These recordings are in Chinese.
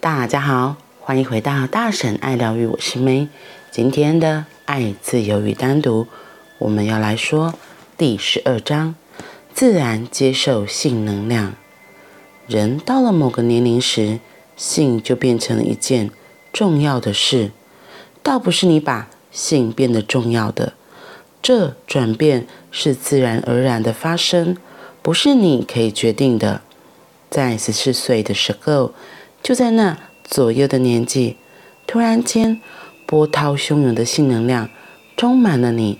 大家好，欢迎回到大婶爱疗愈，我是 May。今天的爱、自由与单独，我们要来说第十二章：自然接受性能量。人到了某个年龄时，性就变成了一件重要的事，倒不是你把性变得重要的，这转变是自然而然的发生，不是你可以决定的。在十四岁的时候。就在那左右的年纪，突然间，波涛汹涌的性能量充满了你，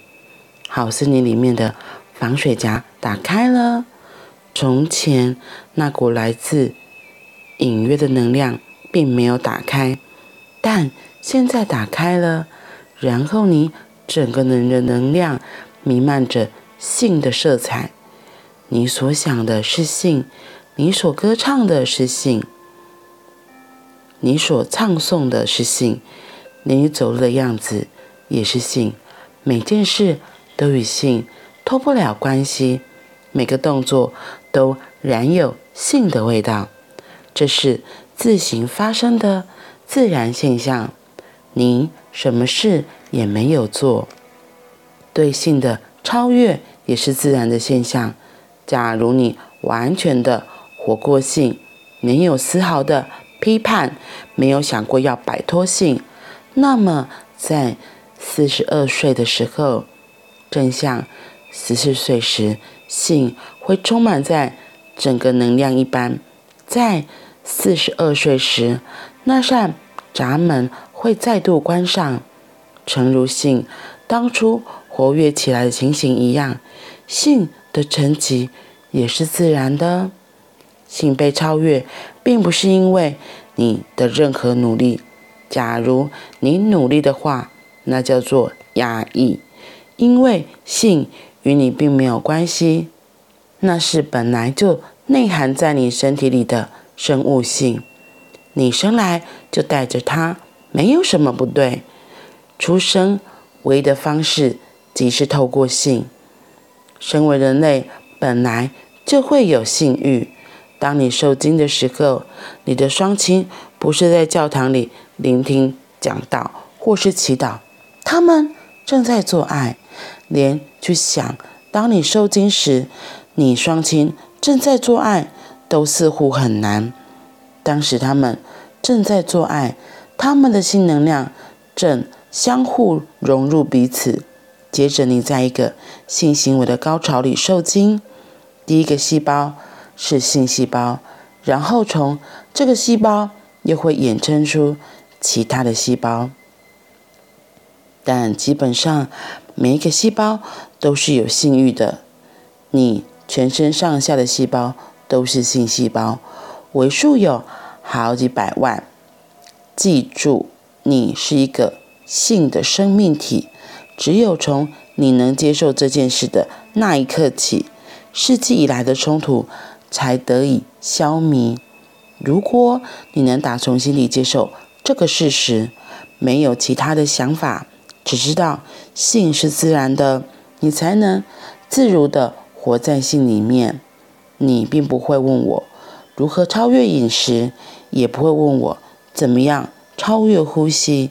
好似你里面的防水夹打开了。从前那股来自隐约的能量并没有打开，但现在打开了。然后你整个人的能量弥漫着性的色彩，你所想的是性，你所歌唱的是性。你所唱诵的是性，你走路的样子也是性，每件事都与性脱不了关系，每个动作都染有性的味道。这是自行发生的自然现象，你什么事也没有做。对性的超越也是自然的现象。假如你完全的活过性，没有丝毫的。批判，没有想过要摆脱性，那么在四十二岁的时候，正像十四岁时性会充满在整个能量一般，在四十二岁时，那扇闸门会再度关上，诚如性当初活跃起来的情形一样，性的沉寂也是自然的。性被超越，并不是因为你的任何努力。假如你努力的话，那叫做压抑，因为性与你并没有关系，那是本来就内含在你身体里的生物性。你生来就带着它，没有什么不对。出生唯一的方式即是透过性。身为人类，本来就会有性欲。当你受精的时候，你的双亲不是在教堂里聆听讲道或是祈祷，他们正在做爱。连去想，当你受精时，你双亲正在做爱，都似乎很难。当时他们正在做爱，他们的性能量正相互融入彼此。接着，你在一个性行为的高潮里受精，第一个细胞。是性细胞，然后从这个细胞又会衍生出其他的细胞，但基本上每一个细胞都是有性欲的。你全身上下的细胞都是性细胞，为数有好几百万。记住，你是一个性的生命体，只有从你能接受这件事的那一刻起，世纪以来的冲突。才得以消弭。如果你能打从心里接受这个事实，没有其他的想法，只知道性是自然的，你才能自如地活在性里面。你并不会问我如何超越饮食，也不会问我怎么样超越呼吸。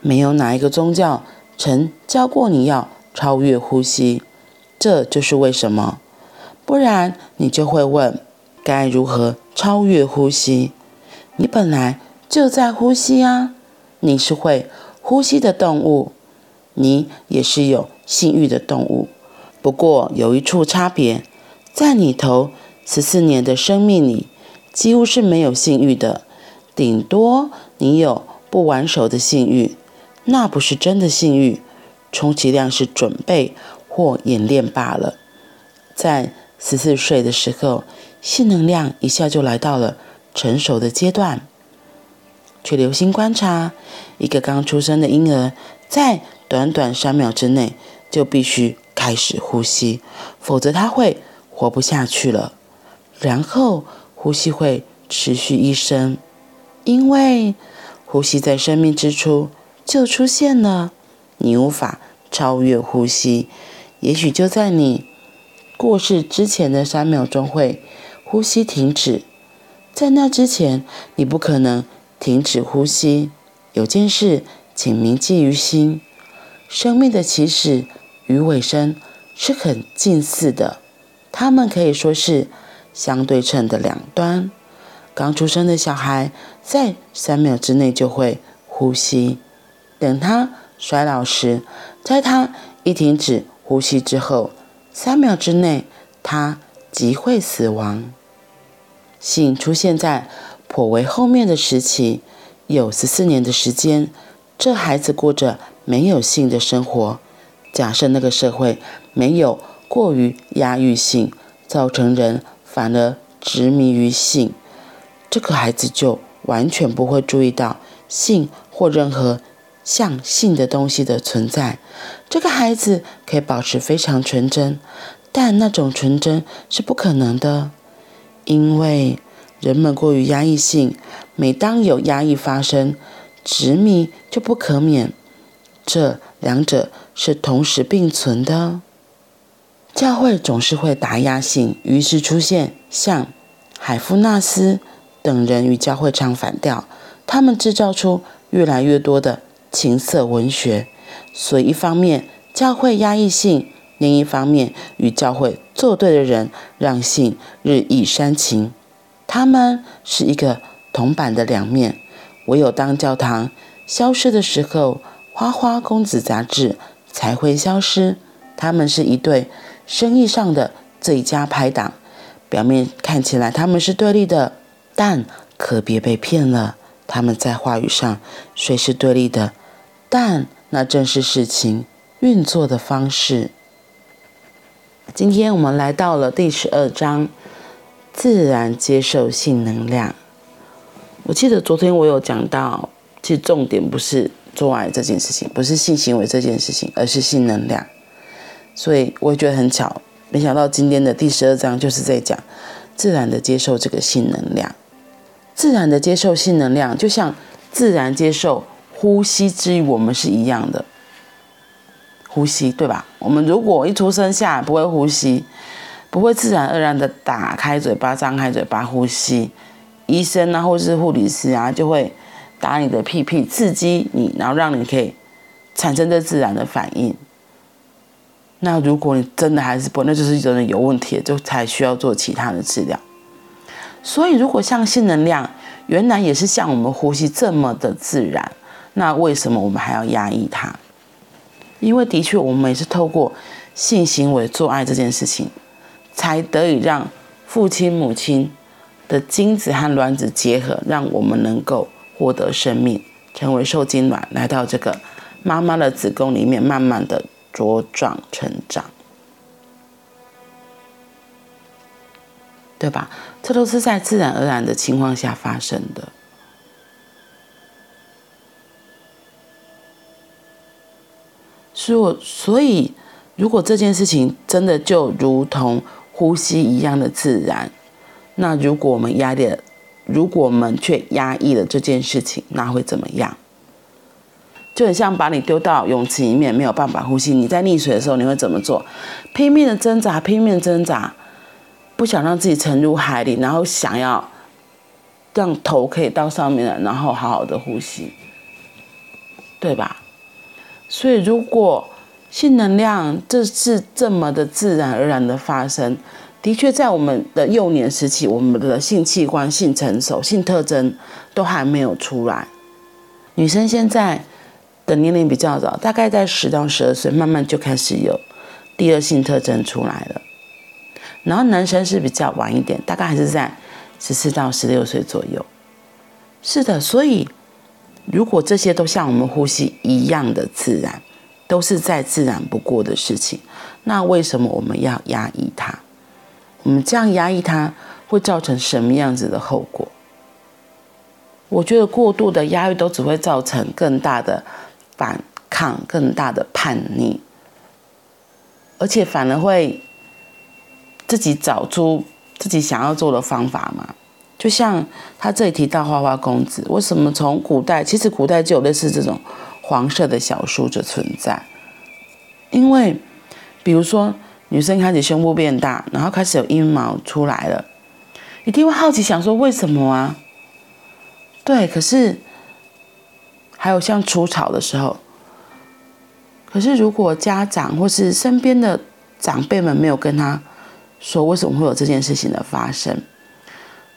没有哪一个宗教曾教过你要超越呼吸，这就是为什么。不然你就会问，该如何超越呼吸？你本来就在呼吸啊！你是会呼吸的动物，你也是有性欲的动物。不过有一处差别，在你头十四年的生命里，几乎是没有性欲的，顶多你有不完熟的性欲，那不是真的性欲，充其量是准备或演练罢了。在十四岁的时候，性能量一下就来到了成熟的阶段。去留心观察，一个刚出生的婴儿，在短短三秒之内就必须开始呼吸，否则他会活不下去了。然后呼吸会持续一生，因为呼吸在生命之初就出现了，你无法超越呼吸。也许就在你。过世之前的三秒钟会呼吸停止，在那之前，你不可能停止呼吸。有件事，请铭记于心：生命的起始与尾声是很近似的，它们可以说是相对称的两端。刚出生的小孩在三秒之内就会呼吸，等他衰老时，在他一停止呼吸之后，三秒之内他即会死亡。性出现在颇为后面的时期，有十四年的时间，这孩子过着没有性的生活。假设那个社会没有过于压抑性，造成人反而执迷于性，这个孩子就完全不会注意到性或任何像性的东西的存在。这个孩子可以保持非常纯真，但那种纯真是不可能的。因为人们过于压抑性，每当有压抑发生，执迷就不可免。这两者是同时并存的。教会总是会打压性，于是出现像海夫纳斯等人与教会唱反调。他们制造出越来越多的情色文学。所以，一方面教会压抑性。另一方面，与教会作对的人让性日益煽情，他们是一个铜板的两面。唯有当教堂消失的时候，花花公子杂志才会消失。他们是一对生意上的最佳拍档。表面看起来他们是对立的，但可别被骗了。他们在话语上虽是对立的，但那正是事情运作的方式。今天我们来到了第十二章，自然接受性能量。我记得昨天我有讲到，其实重点不是做爱这件事情，不是性行为这件事情，而是性能量。所以我也觉得很巧，没想到今天的第十二章就是在讲自然的接受这个性能量。自然的接受性能量，就像自然接受呼吸之于我们是一样的。呼吸，对吧？我们如果一出生下来不会呼吸，不会自然而然的打开嘴巴、张开嘴巴呼吸，医生啊，或是护理师啊，就会打你的屁屁，刺激你，然后让你可以产生这自然的反应。那如果你真的还是不，那就是真的有问题，就才需要做其他的治疗。所以，如果像性能量原来也是像我们呼吸这么的自然，那为什么我们还要压抑它？因为的确，我们也是透过性行为做爱这件事情，才得以让父亲母亲的精子和卵子结合，让我们能够获得生命，成为受精卵，来到这个妈妈的子宫里面，慢慢的茁壮成长，对吧？这都是在自然而然的情况下发生的。所，所以，如果这件事情真的就如同呼吸一样的自然，那如果我们压抑了，如果我们却压抑了这件事情，那会怎么样？就很像把你丢到泳池里面，没有办法呼吸。你在溺水的时候，你会怎么做？拼命的挣扎，拼命挣扎，不想让自己沉入海里，然后想要让头可以到上面来，然后好好的呼吸，对吧？所以，如果性能量这是这么的自然而然的发生，的确在我们的幼年时期，我们的性器官、性成熟、性特征都还没有出来。女生现在的年龄比较早，大概在十到十二岁，慢慢就开始有第二性特征出来了。然后男生是比较晚一点，大概还是在十四到十六岁左右。是的，所以。如果这些都像我们呼吸一样的自然，都是再自然不过的事情，那为什么我们要压抑它？我们这样压抑它会造成什么样子的后果？我觉得过度的压抑都只会造成更大的反抗、更大的叛逆，而且反而会自己找出自己想要做的方法嘛。就像他这里提到花花公子，为什么从古代，其实古代就有类似这种黄色的小书的存在？因为，比如说女生开始胸部变大，然后开始有阴毛出来了，一定会好奇想说为什么啊？对，可是还有像初潮的时候，可是如果家长或是身边的长辈们没有跟他说为什么会有这件事情的发生，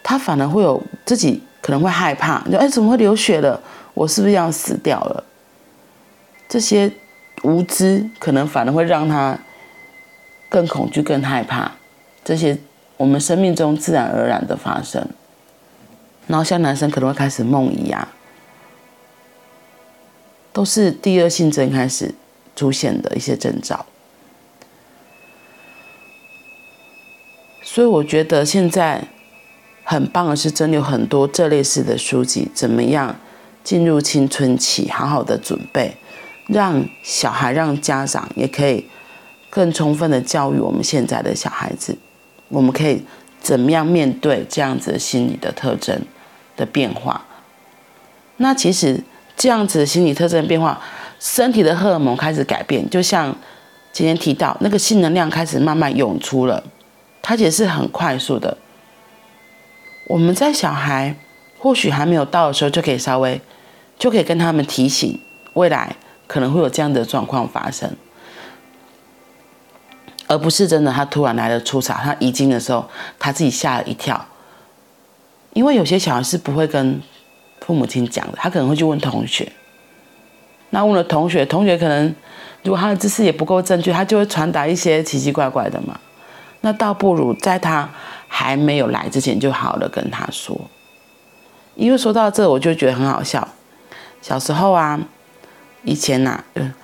他反而会有自己可能会害怕，就哎怎么会流血了？我是不是要死掉了？这些无知可能反而会让他更恐惧、更害怕这些我们生命中自然而然的发生。然后像男生可能会开始梦遗啊，都是第二性征开始出现的一些征兆。所以我觉得现在很棒的是，真的有很多这类似的书籍，怎么样进入青春期，好好的准备，让小孩、让家长也可以更充分的教育我们现在的小孩子，我们可以怎么样面对这样子的心理的特征的变化。那其实这样子的心理特征变化，身体的荷尔蒙开始改变，就像今天提到那个性能量开始慢慢涌出了。它也是很快速的。我们在小孩或许还没有到的时候，就可以稍微，就可以跟他们提醒，未来可能会有这样的状况发生，而不是真的他突然来了初潮，他遗精的时候，他自己吓了一跳。因为有些小孩是不会跟父母亲讲的，他可能会去问同学。那问了同学，同学可能如果他的知识也不够正确，他就会传达一些奇奇怪怪的嘛。那倒不如在他还没有来之前就好了跟他说，因为说到这我就觉得很好笑。小时候啊，以前呐、啊，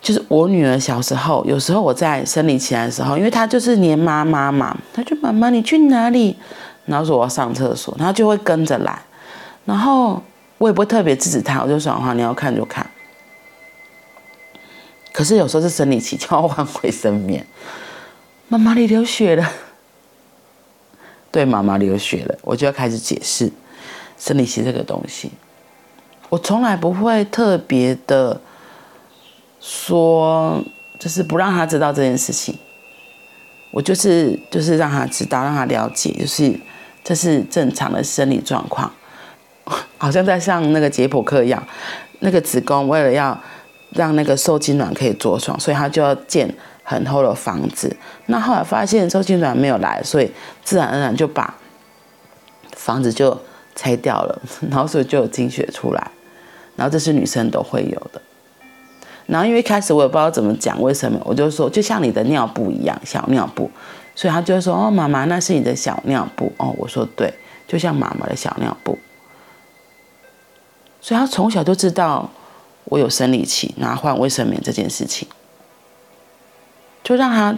就是我女儿小时候，有时候我在生理期来的时候，因为她就是黏妈妈嘛，她就妈妈你去哪里？然后说我要上厕所，她就会跟着来，然后我也不会特别制止她，我就说话你要看就看。可是有时候是生理期，就要换回生棉。妈妈，你流血了。对，妈妈流血了，我就要开始解释生理期这个东西。我从来不会特别的说，就是不让他知道这件事情。我就是就是让他知道，让他了解，就是这是正常的生理状况。好像在上那个解剖课一样，那个子宫为了要让那个受精卵可以着床，所以他就要建。很厚的房子，那后来发现受精卵没有来，所以自然而然就把房子就拆掉了，然后所以就有经血出来，然后这是女生都会有的。然后因为一开始我也不知道怎么讲，为什么我就说就像你的尿布一样，小尿布，所以他就说哦，妈妈那是你的小尿布。哦，我说对，就像妈妈的小尿布，所以他从小就知道我有生理期，然后换卫生棉这件事情。就让他，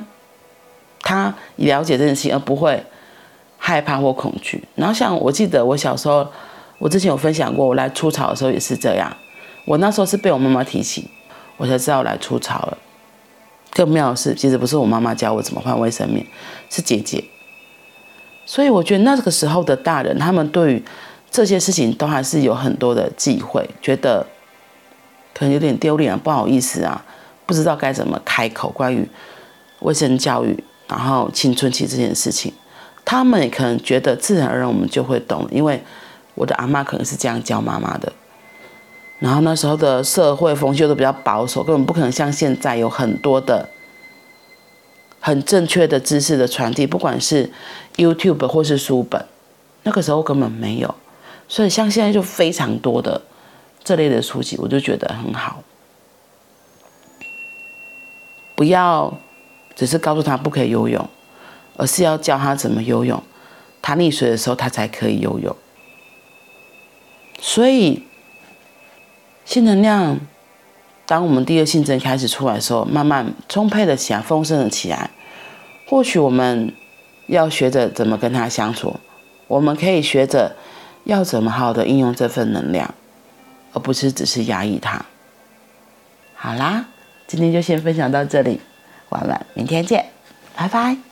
他了解这件事情，而不会害怕或恐惧。然后像我记得我小时候，我之前有分享过，我来初潮的时候也是这样。我那时候是被我妈妈提醒，我才知道来初潮了。更妙的是，其实不是我妈妈教我怎么换卫生棉，是姐姐。所以我觉得那个时候的大人，他们对于这些事情都还是有很多的忌讳，觉得可能有点丢脸啊，不好意思啊，不知道该怎么开口关于。卫生教育，然后青春期这件事情，他们也可能觉得自然而然我们就会懂，因为我的阿嬷可能是这样教妈妈的。然后那时候的社会风气都比较保守，根本不可能像现在有很多的很正确的知识的传递，不管是 YouTube 或是书本，那个时候根本没有。所以像现在就非常多的这类的书籍，我就觉得很好，不要。只是告诉他不可以游泳，而是要教他怎么游泳。他溺水的时候，他才可以游泳。所以，性能量，当我们第二性征开始出来的时候，慢慢充沛的起来，丰盛了起来。或许我们要学着怎么跟他相处，我们可以学着要怎么好的应用这份能量，而不是只是压抑它。好啦，今天就先分享到这里。晚晚，明天见，拜拜。